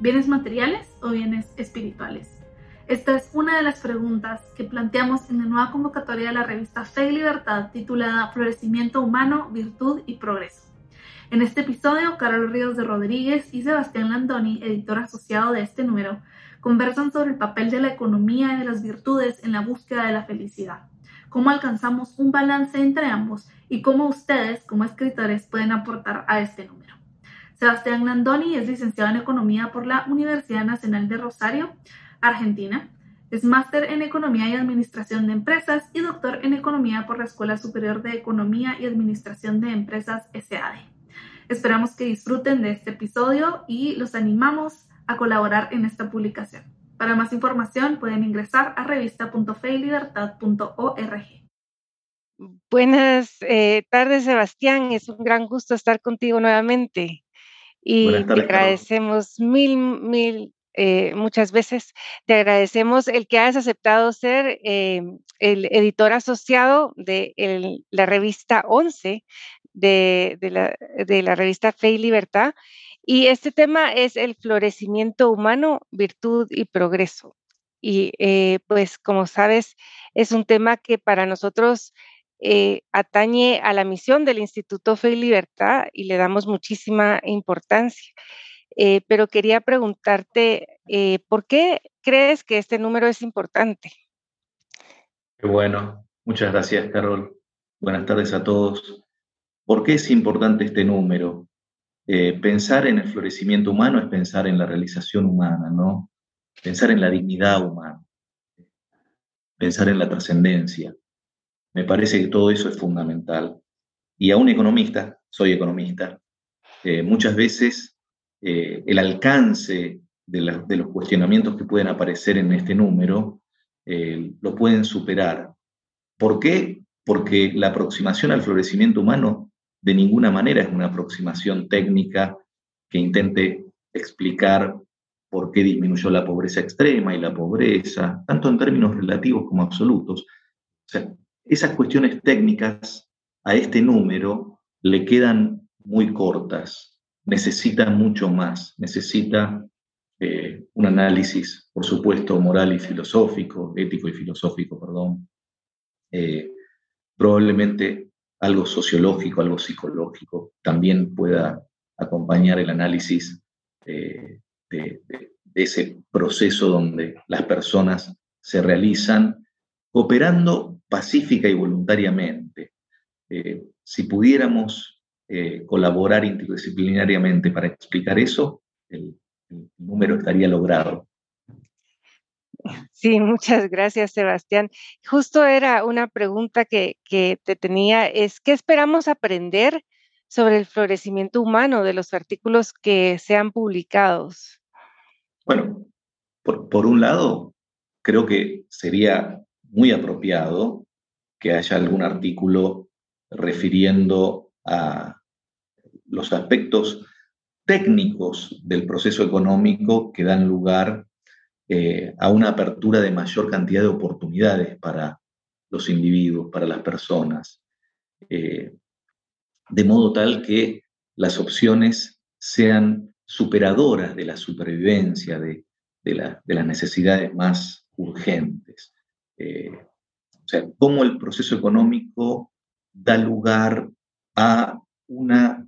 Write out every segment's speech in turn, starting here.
¿Bienes materiales o bienes espirituales? Esta es una de las preguntas que planteamos en la nueva convocatoria de la revista Fe y Libertad titulada Florecimiento Humano, Virtud y Progreso. En este episodio, Carol Ríos de Rodríguez y Sebastián Landoni, editor asociado de este número, conversan sobre el papel de la economía y de las virtudes en la búsqueda de la felicidad, cómo alcanzamos un balance entre ambos y cómo ustedes, como escritores, pueden aportar a este número. Sebastián Landoni es licenciado en Economía por la Universidad Nacional de Rosario, Argentina. Es máster en Economía y Administración de Empresas y doctor en Economía por la Escuela Superior de Economía y Administración de Empresas SAD. Esperamos que disfruten de este episodio y los animamos a colaborar en esta publicación. Para más información pueden ingresar a revista.feilibertad.org. Buenas eh, tardes, Sebastián. Es un gran gusto estar contigo nuevamente. Y te agradecemos mil, mil, eh, muchas veces, te agradecemos el que hayas aceptado ser eh, el editor asociado de la revista 11 de, la, de la revista Fe y Libertad. Y este tema es el florecimiento humano, virtud y progreso. Y eh, pues como sabes, es un tema que para nosotros eh, atañe a la misión del Instituto Fe y Libertad y le damos muchísima importancia. Eh, pero quería preguntarte, eh, ¿por qué crees que este número es importante? Qué bueno, muchas gracias, Carol. Buenas tardes a todos. ¿Por qué es importante este número? pensar en el florecimiento humano es pensar en la realización humana, ¿no? Pensar en la dignidad humana, pensar en la trascendencia. Me parece que todo eso es fundamental. Y a un economista, soy economista, eh, muchas veces eh, el alcance de, los cuestionamientos que pueden aparecer en este número eh, lo pueden superar. ¿Por qué? Porque la aproximación al florecimiento humano de ninguna manera es una aproximación técnica que intente explicar por qué disminuyó la pobreza extrema y la pobreza, tanto en términos relativos como absolutos. O sea, esas cuestiones técnicas a este número le quedan muy cortas, necesita mucho más, necesita eh, un análisis, por supuesto, moral y filosófico, ético y filosófico, perdón, eh, probablemente algo sociológico, algo psicológico, también pueda acompañar el análisis de, de ese proceso donde las personas se realizan cooperando pacífica y voluntariamente. Eh, si pudiéramos eh, colaborar interdisciplinariamente para explicar eso, el, número estaría logrado. Sí, muchas gracias, Sebastián. Justo era una pregunta que, te tenía, es ¿qué esperamos aprender sobre el florecimiento humano de los artículos que sean publicados? Bueno, por, por un lado, creo que sería muy apropiado que haya algún artículo refiriendo a los aspectos técnicos del proceso económico que dan lugar eh, a una apertura de mayor cantidad de oportunidades para los individuos, para las personas, eh, de modo tal que las opciones sean superadoras de la supervivencia, de, de las necesidades más urgentes. Eh, o sea, cómo el proceso económico da lugar a una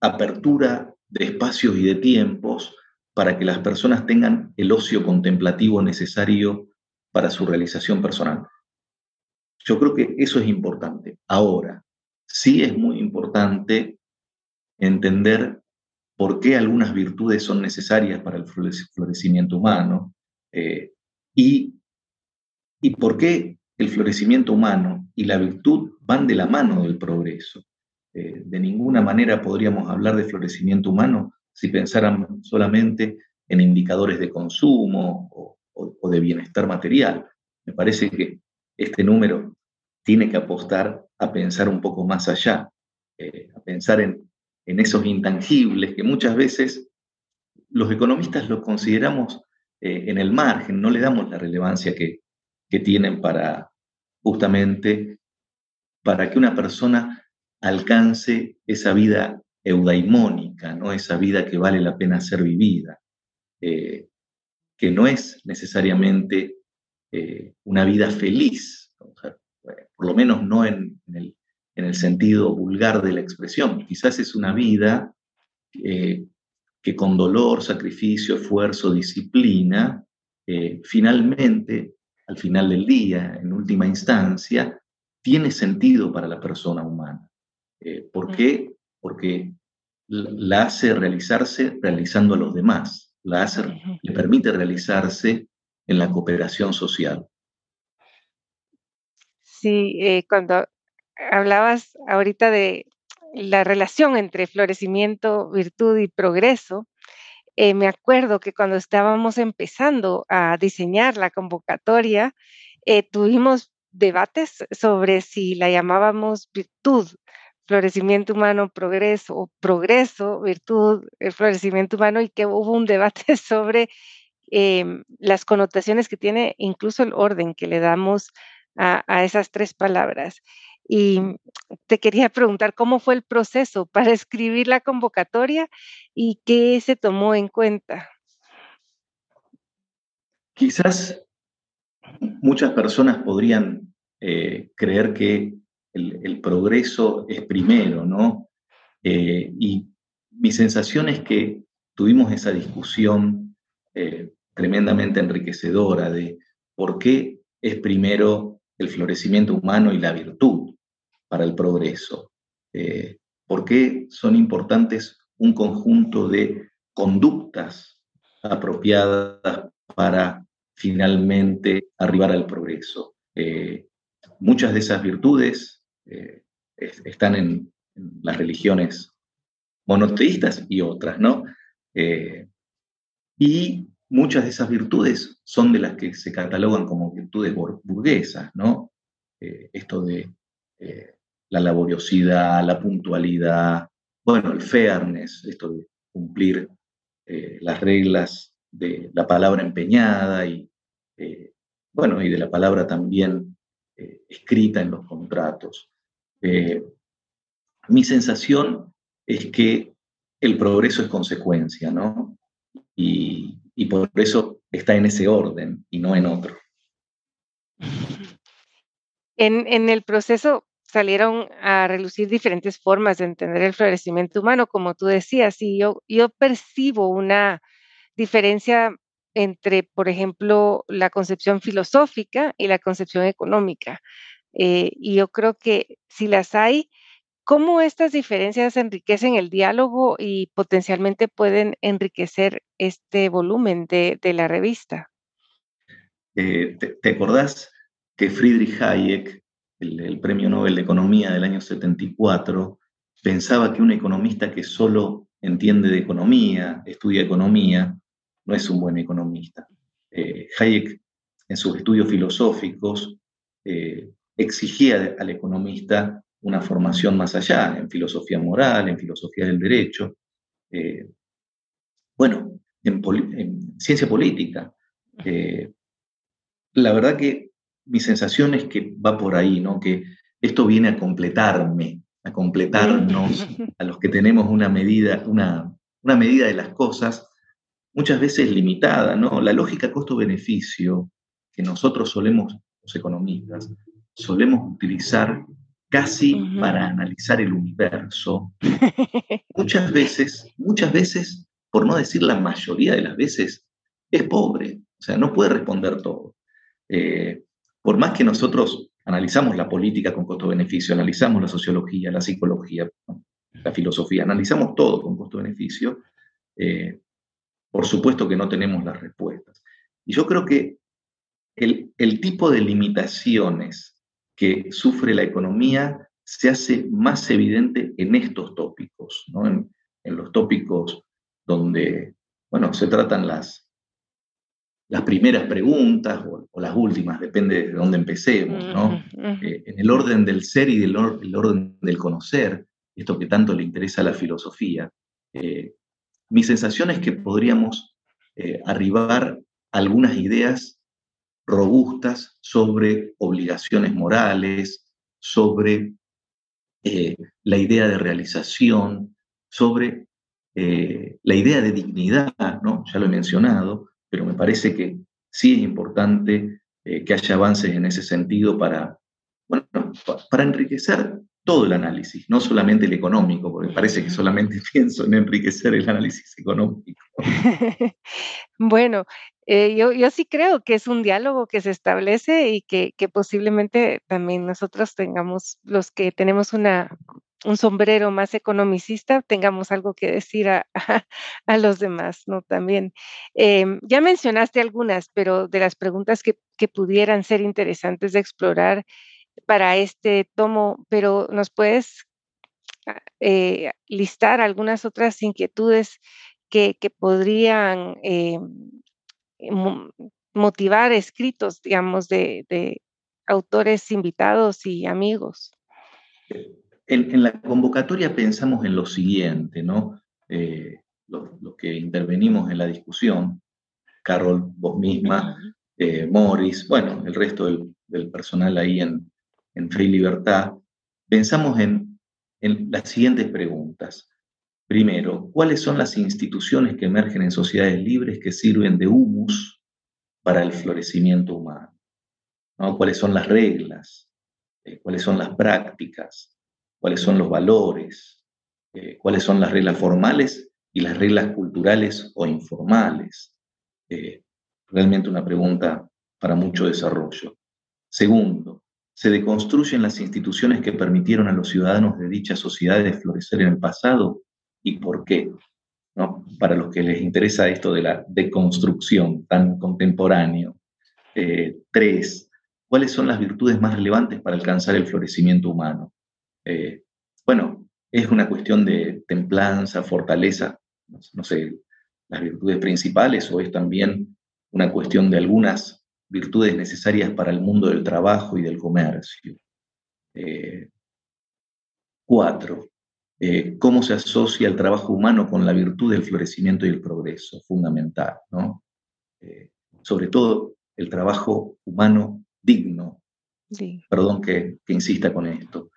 apertura de espacios y de tiempos para que las personas tengan el ocio contemplativo necesario para su realización personal. Yo creo que eso es importante. Ahora, sí es muy importante entender por qué algunas virtudes son necesarias para el florecimiento humano eh, y y por qué el florecimiento humano y la virtud van de la mano del progreso. Eh, de ninguna manera podríamos hablar de florecimiento humano si pensáramos solamente en indicadores de consumo o, de bienestar material. Me parece que este número tiene que apostar a pensar un poco más allá, eh, a pensar en, esos intangibles que muchas veces los economistas los consideramos eh, en el margen, no le damos la relevancia que, que tienen para justamente para que una persona alcance esa vida eudaimónica, ¿no? esa vida que vale la pena ser vivida, eh, que no es necesariamente eh, una vida feliz, por lo menos no en, el, sentido vulgar de la expresión, quizás es una vida eh, que con dolor, sacrificio, esfuerzo, disciplina, finalmente, al final del día, en última instancia, tiene sentido para la persona humana. ¿Por qué? porque la hace realizarse realizando a los demás, la hace, le permite realizarse en la cooperación social. Sí, eh, cuando hablabas ahorita de la relación entre florecimiento, virtud y progreso, eh, me acuerdo que cuando estábamos empezando a diseñar la convocatoria, eh, tuvimos debates sobre si la llamábamos virtud florecimiento humano, progreso, o progreso, virtud, el florecimiento humano, y que hubo un debate sobre em, las connotaciones que tiene, incluso el orden que le damos a, esas tres palabras. Y te quería preguntar cómo fue el proceso para escribir la convocatoria y qué se tomó en cuenta. Quizás muchas personas podrían eh, creer que el, progreso es primero, ¿no? Eh, y mi sensación es que tuvimos esa discusión eh, tremendamente enriquecedora de por qué es primero el florecimiento humano y la virtud para el progreso. Eh, por qué son importantes un conjunto de conductas apropiadas para finalmente arribar al progreso. muchas de esas virtudes eh, están en, las religiones monoteístas y otras, ¿no? Eh, y muchas de esas virtudes son de las que se catalogan como virtudes burguesas, ¿no? Eh, esto de la laboriosidad, la puntualidad, bueno, el fairness, esto de cumplir las reglas de la palabra empeñada y, bueno, y de la palabra también escrita en los contratos. Eh, mi sensación es que el progreso es consecuencia, ¿no? Y, por eso está en ese orden y no en otro. En, el proceso salieron a relucir diferentes formas de entender el florecimiento humano, como tú decías, y yo, yo percibo una diferencia entre, por ejemplo, la concepción filosófica y la concepción económica. Eh, y yo creo que si las hay, ¿cómo estas diferencias enriquecen el diálogo y potencialmente pueden enriquecer este volumen de, la revista? Eh, te, acordás que Friedrich Hayek, el, premio Nobel de Economía del año 74, pensaba que un economista que solo entiende de economía, estudia economía, no es un buen economista. Eh, Hayek, en sus estudios filosóficos, exigía al economista una formación más allá, en filosofía moral, en filosofía del derecho, eh, bueno, en, ciencia política. Eh, la verdad que mi sensación es que va por ahí, ¿no? Que esto viene a completarme, a completarnos, a los que tenemos una medida, una, una medida de las cosas, muchas veces limitada, ¿no? La lógica costo-beneficio que nosotros solemos, los economistas, solemos utilizar casi para analizar el universo, muchas veces, muchas veces, por no decir la mayoría de las veces, es pobre, o sea, no puede responder todo. Eh, por más que nosotros analizamos la política con costo-beneficio, analizamos la sociología, la psicología, la filosofía, analizamos todo con costo-beneficio, eh, por supuesto que no tenemos las respuestas. Y yo creo que el, tipo de limitaciones que sufre la economía se hace más evidente en estos tópicos, ¿no? en, los tópicos donde bueno, se tratan las, las primeras preguntas o, las últimas, depende de dónde empecemos, ¿no? Eh, en el orden del ser y del el orden del conocer, esto que tanto le interesa a la filosofía, eh, mi sensación es que podríamos eh, arribar a algunas ideas robustas sobre obligaciones morales, sobre la idea de realización, sobre la idea de dignidad, ¿no? ya lo he mencionado, pero me parece que sí es importante eh, que haya avances en ese sentido para, bueno, para enriquecer todo el análisis, no solamente el económico, porque parece que solamente pienso en enriquecer el análisis económico. bueno, eh, yo, yo, sí creo que es un diálogo que se establece y que, que posiblemente también nosotros tengamos, los que tenemos una un sombrero más economicista, tengamos algo que decir a, a, los demás, ¿no? También. Em, ya mencionaste algunas, pero de las preguntas que, que pudieran ser interesantes de explorar para este tomo, pero ¿nos puedes ah, eh, listar algunas otras inquietudes que, que podrían eh, motivar escritos, digamos, de, de autores invitados y amigos? En, la convocatoria pensamos en lo siguiente, ¿no? Eh, los, que intervenimos en la discusión, Carol, vos misma, eh, Morris, bueno, el resto del, personal ahí en, en Fe y Libertad, pensamos en, en las siguientes preguntas. Primero, ¿cuáles son las instituciones que emergen en sociedades libres que sirven de humus para el florecimiento humano? ¿No? ¿Cuáles son las reglas? Eh, ¿Cuáles son las prácticas? Cuáles son los valores, eh, cuáles son las reglas formales y las reglas culturales o informales. Eh, realmente una pregunta para mucho desarrollo. Segundo, ¿se deconstruyen las instituciones que permitieron a los ciudadanos de dichas sociedades florecer en el pasado? ¿Y por qué? ¿No? Para los que les interesa esto de la deconstrucción tan contemporáneo. Eh, tres, ¿cuáles son las virtudes más relevantes para alcanzar el florecimiento humano? Eh, bueno, es una cuestión de templanza, fortaleza, no sé, las virtudes principales, o es también una cuestión de algunas virtudes necesarias para el mundo del trabajo y del comercio. Eh, cuatro, eh, cómo se asocia el trabajo humano con la virtud del florecimiento y el progreso, fundamental, ¿no? sobre todo el trabajo humano digno. Perdón que, que, insista con esto.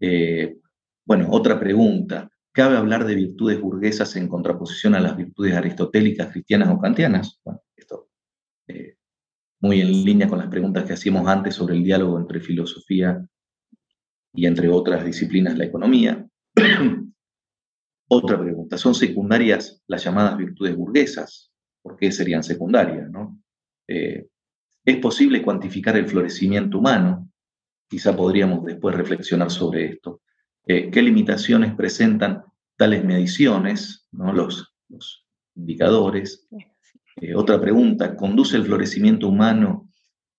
Eh, bueno, otra pregunta. ¿Cabe hablar de virtudes burguesas en contraposición a las virtudes aristotélicas, cristianas o kantianas? Bueno, esto eh, muy en línea con las preguntas que hacíamos antes sobre el diálogo entre filosofía y entre otras disciplinas la economía. Otra pregunta, ¿son secundarias las llamadas virtudes burguesas? ¿Por qué serían secundarias? Eh, ¿Es posible cuantificar el florecimiento humano? Quizá podríamos después reflexionar sobre esto. Eh, ¿Qué limitaciones presentan tales mediciones, ¿no? los, indicadores? Eh, otra pregunta, ¿conduce el florecimiento humano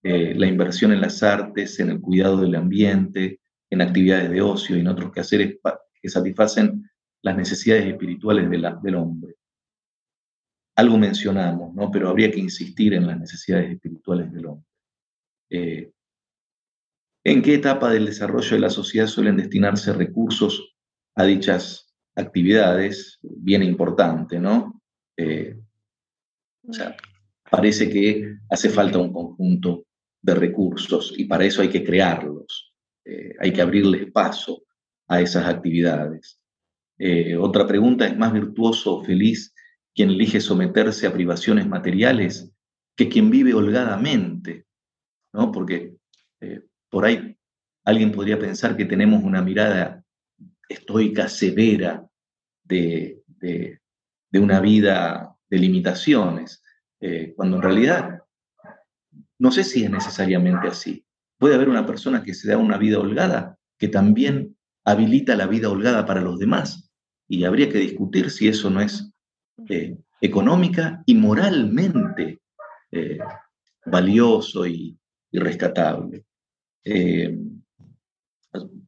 eh, la inversión en las artes, en el cuidado del ambiente, en actividades de ocio y en otros quehaceres que satisfacen las necesidades espirituales del hombre? Algo mencionamos, ¿no? pero habría que insistir en las necesidades espirituales del hombre. ¿En qué etapa del desarrollo de la sociedad suelen destinarse recursos a dichas actividades? Bien importante, ¿no? Eh, o sea, parece que hace falta un conjunto de recursos y para eso hay que crearlos, eh, hay que abrirles paso a esas actividades. Eh, otra pregunta, ¿es más virtuoso o feliz quien elige someterse a privaciones materiales que quien vive holgadamente? ¿no? Porque por ahí alguien podría pensar que tenemos una mirada estoica, severa de, una vida de limitaciones, eh, cuando en realidad no sé si es necesariamente así. Puede haber una persona que se da una vida holgada que también habilita la vida holgada para los demás y habría que discutir si eso no es eh, económica y moralmente eh, valioso y rescatable. Eh,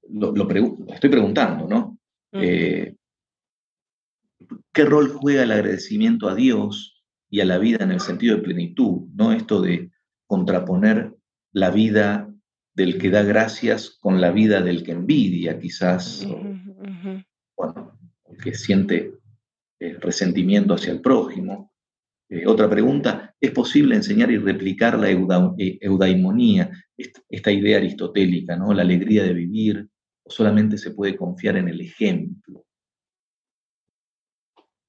lo, estoy preguntando, ¿no? Eh, ¿Qué rol juega el agradecimiento a Dios y a la vida en el sentido de plenitud, no esto de contraponer la vida del que da gracias con la vida del que envidia, quizás, bueno, el que siente eh, resentimiento hacia el prójimo. Eh, otra pregunta, ¿es posible enseñar y replicar la eh, eudaimonía, esta, idea aristotélica, ¿no? la alegría de vivir, o solamente se puede confiar en el ejemplo?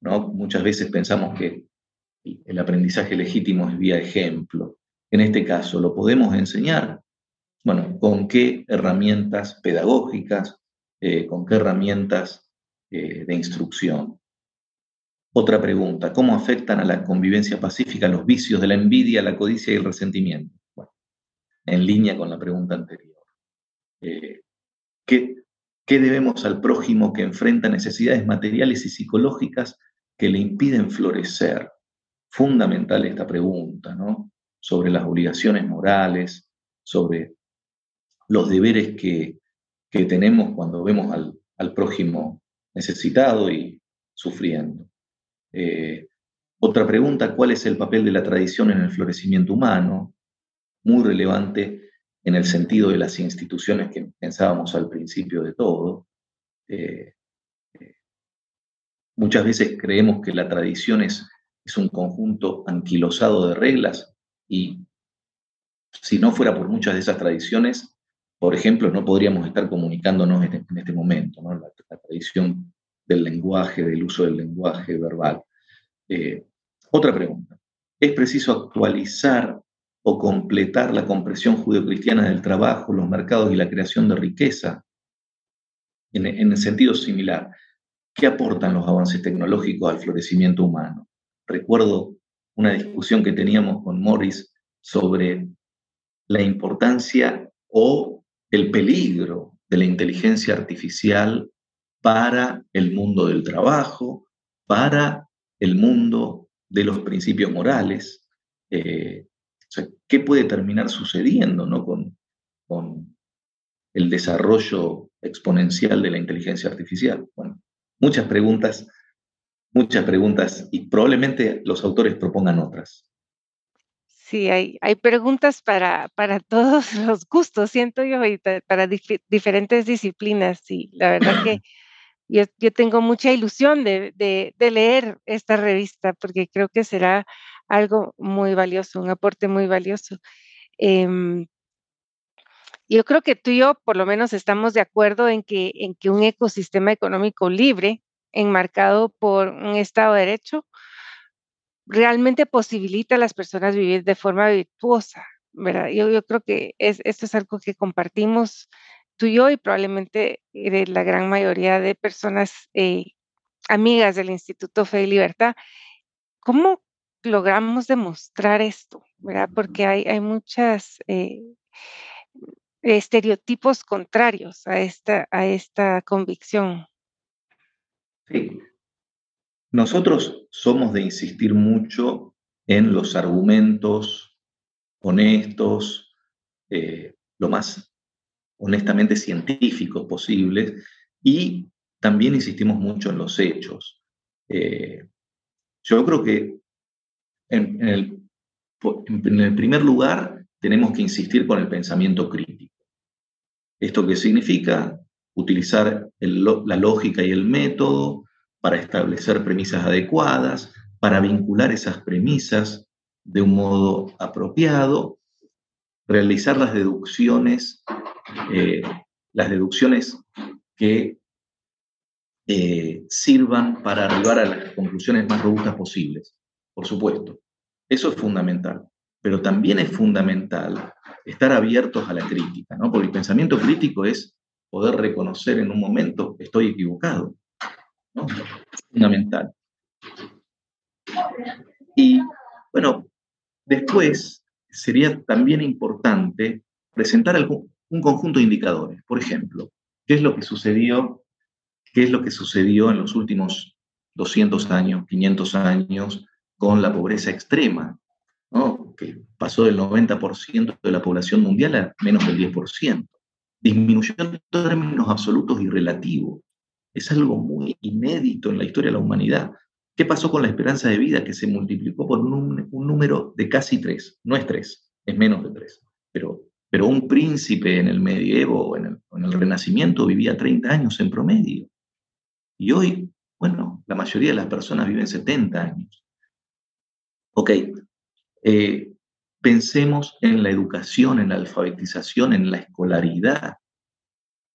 ¿No? Muchas veces pensamos que el aprendizaje legítimo es vía ejemplo. En este caso, ¿lo podemos enseñar? Bueno, ¿con qué herramientas pedagógicas? ¿Con qué herramientas de instrucción? Otra pregunta, ¿cómo afectan a la convivencia pacífica los vicios de la envidia, la codicia y el resentimiento? En línea con la pregunta anterior. Eh, ¿qué, ¿Qué debemos al prójimo que enfrenta necesidades materiales y psicológicas que le impiden florecer? Fundamental esta pregunta, ¿no? Sobre las obligaciones morales, sobre los deberes que, que tenemos cuando vemos al prójimo necesitado y sufriendo. Eh, otra pregunta, ¿cuál es el papel de la tradición en el florecimiento humano? Muy relevante en el sentido de las instituciones que pensábamos al principio de todo. Eh, eh, muchas veces creemos que la tradición es, un conjunto anquilosado de reglas y si no fuera por muchas de esas tradiciones, por ejemplo, no podríamos estar comunicándonos en este momento, la tradición del lenguaje, del uso del lenguaje verbal. Eh, otra pregunta. ¿Es preciso actualizar o completar la comprensión judeocristiana del trabajo, los mercados y la creación de riqueza? En, en el sentido similar, ¿qué aportan los avances tecnológicos al florecimiento humano? Recuerdo una discusión que teníamos con Morris sobre la importancia o el peligro de la inteligencia artificial para el mundo del trabajo, para el mundo de los principios morales. Eh, ¿Qué puede terminar sucediendo ¿no? con, con el desarrollo exponencial de la inteligencia artificial? Bueno, muchas preguntas, muchas preguntas y probablemente los autores propongan otras. Sí, hay, hay preguntas para, para todos los gustos, siento yo, y para diferentes disciplinas. Y la verdad que yo, tengo mucha ilusión de, leer esta revista porque creo que será algo muy valioso, un aporte muy valioso. Em, yo creo que tú y yo por lo menos estamos de acuerdo en que, en que un ecosistema económico libre, enmarcado por un Estado de Derecho, realmente posibilita a las personas vivir de forma virtuosa, ¿verdad? Yo, yo creo que es, esto es algo que compartimos tú y yo y probablemente la gran mayoría de personas eh, amigas del Instituto Fe y Libertad. ¿Cómo logramos demostrar esto? ¿verdad? Porque hay, hay muchos eh, estereotipos contrarios a esta, a esta convicción. Sí. Nosotros somos de insistir mucho en los argumentos honestos, eh, lo más honestamente científicos posibles y también insistimos mucho en los hechos. Eh, yo creo que en, el, primer lugar tenemos que insistir con el pensamiento crítico. ¿Esto qué significa? Utilizar la lógica y el método para establecer premisas adecuadas, para vincular esas premisas de un modo apropiado, realizar las deducciones eh, las deducciones que eh, sirvan para arribar a las conclusiones más robustas posibles, por supuesto. Eso es fundamental. Pero también es fundamental estar abiertos a la crítica, ¿no? Porque el pensamiento crítico es poder reconocer en un momento estoy equivocado. fundamental. Y bueno, después sería también importante presentar algún, un conjunto de indicadores. Por ejemplo, ¿qué es lo que sucedió, qué es lo que sucedió en los últimos 200 años, 500 años con la pobreza extrema, que pasó del 90% de la población mundial a menos del 10%. Disminuyó en términos absolutos y relativos. Es algo muy inédito en la historia de la humanidad. ¿Qué pasó con la esperanza de vida que se multiplicó por un, número de casi tres? No es tres, es menos de tres. Pero, pero un príncipe en el medievo o en el, en el Renacimiento vivía 30 años en promedio. Y hoy, bueno, la mayoría de las personas viven 70 años. Ok, eh, pensemos en la educación, en la alfabetización, en la escolaridad.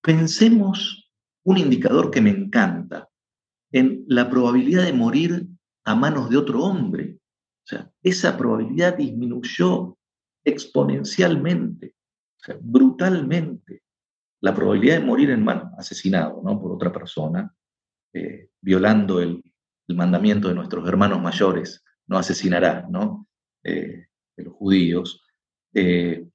Pensemos un indicador que me encanta, en la probabilidad de morir a manos de otro hombre. O sea, esa probabilidad disminuyó exponencialmente, o sea, brutalmente. La probabilidad de morir en mano, asesinado ¿no? por otra persona, eh, violando el, mandamiento de nuestros hermanos mayores, no asesinará, ¿no? Eh, de los judíos, eh,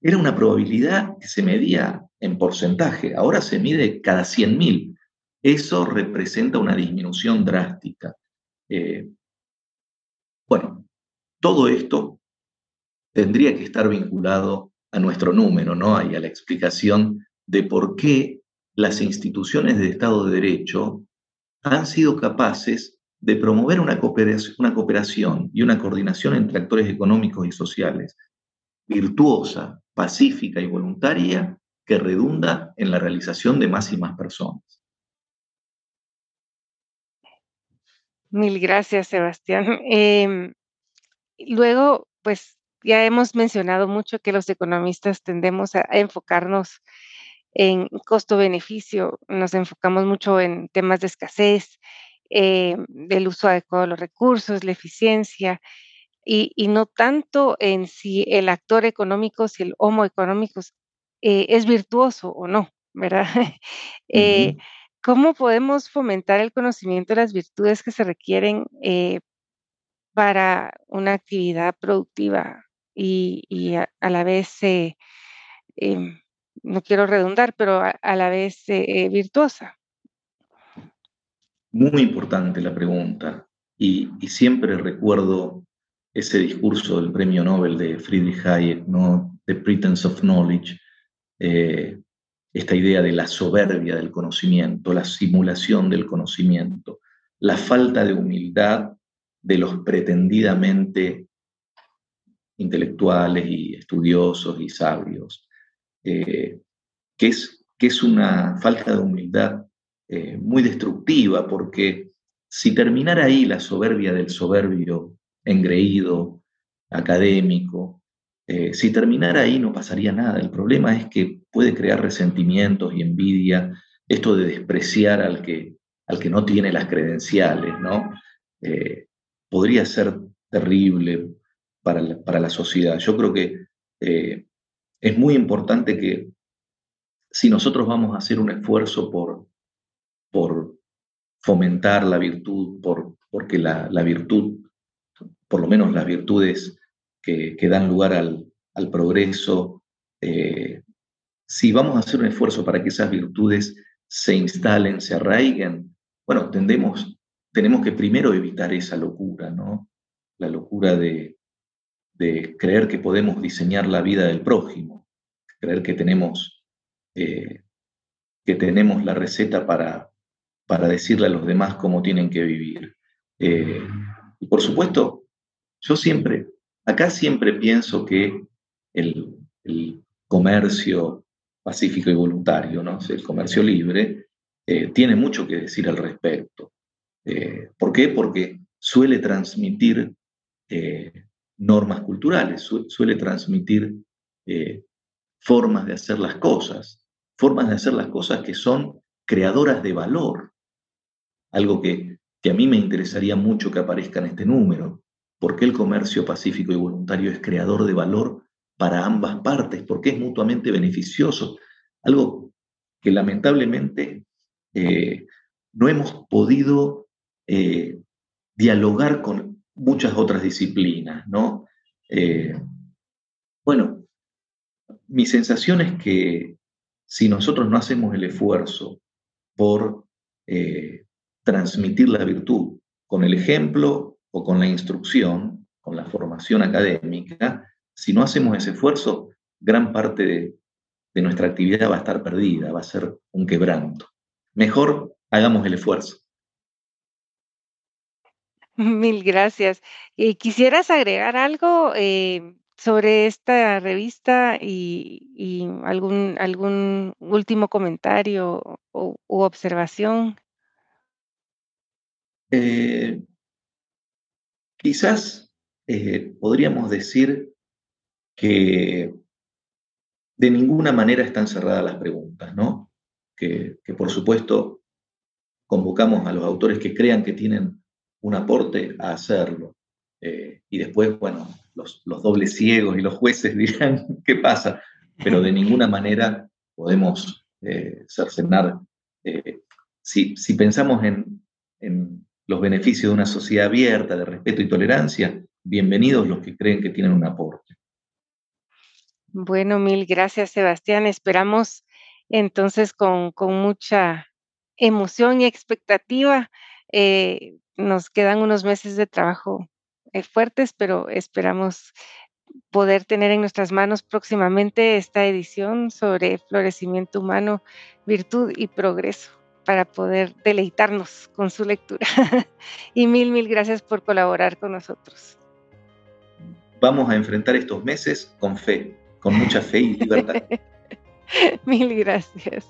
era una probabilidad que se medía en porcentaje, ahora se mide cada 100.000. Eso representa una disminución drástica. Bueno, todo esto tendría que estar vinculado a nuestro número, ¿no? Y a la explicación de por qué las instituciones de Estado de Derecho han sido capaces de promover una cooperación, y una coordinación entre actores económicos y sociales virtuosa, pacífica y voluntaria que redunda en la realización de más y más personas. Mil gracias, Sebastián. Em, luego, pues ya hemos mencionado mucho que los economistas tendemos a, enfocarnos en costo-beneficio, nos enfocamos mucho en temas de escasez, eh, del uso adecuado de los recursos, la eficiencia, y, no tanto en si el actor económico, si el homo económico eh, es virtuoso o no, ¿verdad? Eh, ¿Cómo podemos fomentar el conocimiento de las virtudes que se requieren eh, para una actividad productiva y, a, la vez, eh, em, no quiero redundar, pero a, la vez eh, virtuosa? Muy importante la pregunta y, siempre recuerdo ese discurso del premio Nobel de Friedrich Hayek, ¿no? The Pretense of Knowledge, esta idea de la soberbia del conocimiento, la simulación del conocimiento, la falta de humildad de los pretendidamente intelectuales y estudiosos y sabios, eh, que, es, que es una falta de humildad eh, muy destructiva, porque si terminara ahí la soberbia del soberbio engreído, académico, eh, si terminara ahí no pasaría nada. El problema es que puede crear resentimientos y envidia, esto de despreciar al que, al que no tiene las credenciales, ¿no? Podría ser terrible para la, para la, sociedad. Yo creo que eh, es muy importante que si nosotros vamos a hacer un esfuerzo por, por fomentar la virtud, por, porque la, la virtud, por lo menos las virtudes que, dan lugar al, progreso, eh, si vamos a hacer un esfuerzo para que esas virtudes se instalen, se arraiguen, bueno, tendemos, tenemos que primero evitar esa locura, ¿no? La locura de, creer que podemos diseñar la vida del prójimo, creer que tenemos, eh, que tenemos la receta para, para decirle a los demás cómo tienen que vivir. Eh, y por supuesto, yo siempre Acá siempre pienso que el, comercio pacífico y voluntario, ¿no? el comercio libre, eh, tiene mucho que decir al respecto. ¿Por qué? Porque suele transmitir normas culturales, suele transmitir formas de hacer las cosas, formas de hacer las cosas que son creadoras de valor. Algo que, que a mí me interesaría mucho que aparezca en este número. ¿Por qué el comercio pacífico y voluntario es creador de valor para ambas partes? Porque es mutuamente beneficioso. Algo que lamentablemente eh, no hemos podido eh, dialogar con muchas otras disciplinas, ¿no? Eh, bueno, mi sensación es que si nosotros no hacemos el esfuerzo por transmitir la virtud con el ejemplo o con la instrucción, con la formación académica, si no hacemos ese esfuerzo, gran parte de, nuestra actividad va a estar perdida, va a ser un quebranto. Mejor hagamos el esfuerzo. Mil gracias. ¿Y ¿Quisieras agregar algo eh, sobre esta revista y, algún, algún último comentario u observación? Eh, quizás eh, podríamos decir que de ninguna manera están cerradas las preguntas, ¿no? Que, por supuesto convocamos a los autores que crean que tienen un aporte a hacerlo. Eh, y después, bueno, los, dobles ciegos y los jueces dirán qué pasa, pero de ninguna manera podemos eh, cercenar. si, si, pensamos en, en, los beneficios de una sociedad abierta, de respeto y tolerancia, bienvenidos los que creen que tienen un aporte. Bueno, mil gracias, Sebastián. Esperamos entonces con, mucha emoción y expectativa. Eh, nos quedan unos meses de trabajo eh, fuertes, pero esperamos poder tener en nuestras manos próximamente esta edición sobre florecimiento humano, virtud y progreso para poder deleitarnos con su lectura. y mil, mil gracias por colaborar con nosotros. Vamos a enfrentar estos meses con fe, con mucha fe y libertad. Mil gracias.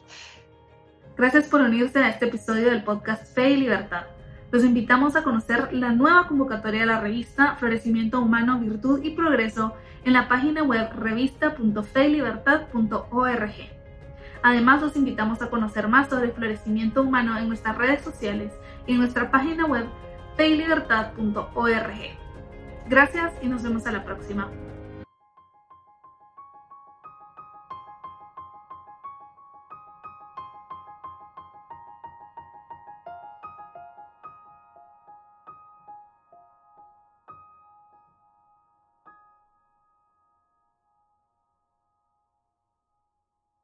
Gracias por unirse a este episodio del podcast Fe y Libertad. Los invitamos a conocer la nueva convocatoria de la revista Florecimiento Humano, Virtud y Progreso en la página web revista.feylibertad.org. Además, los invitamos a conocer más sobre el florecimiento humano en nuestras redes sociales y en nuestra página web feylibertad.org. Gracias y nos vemos a la próxima.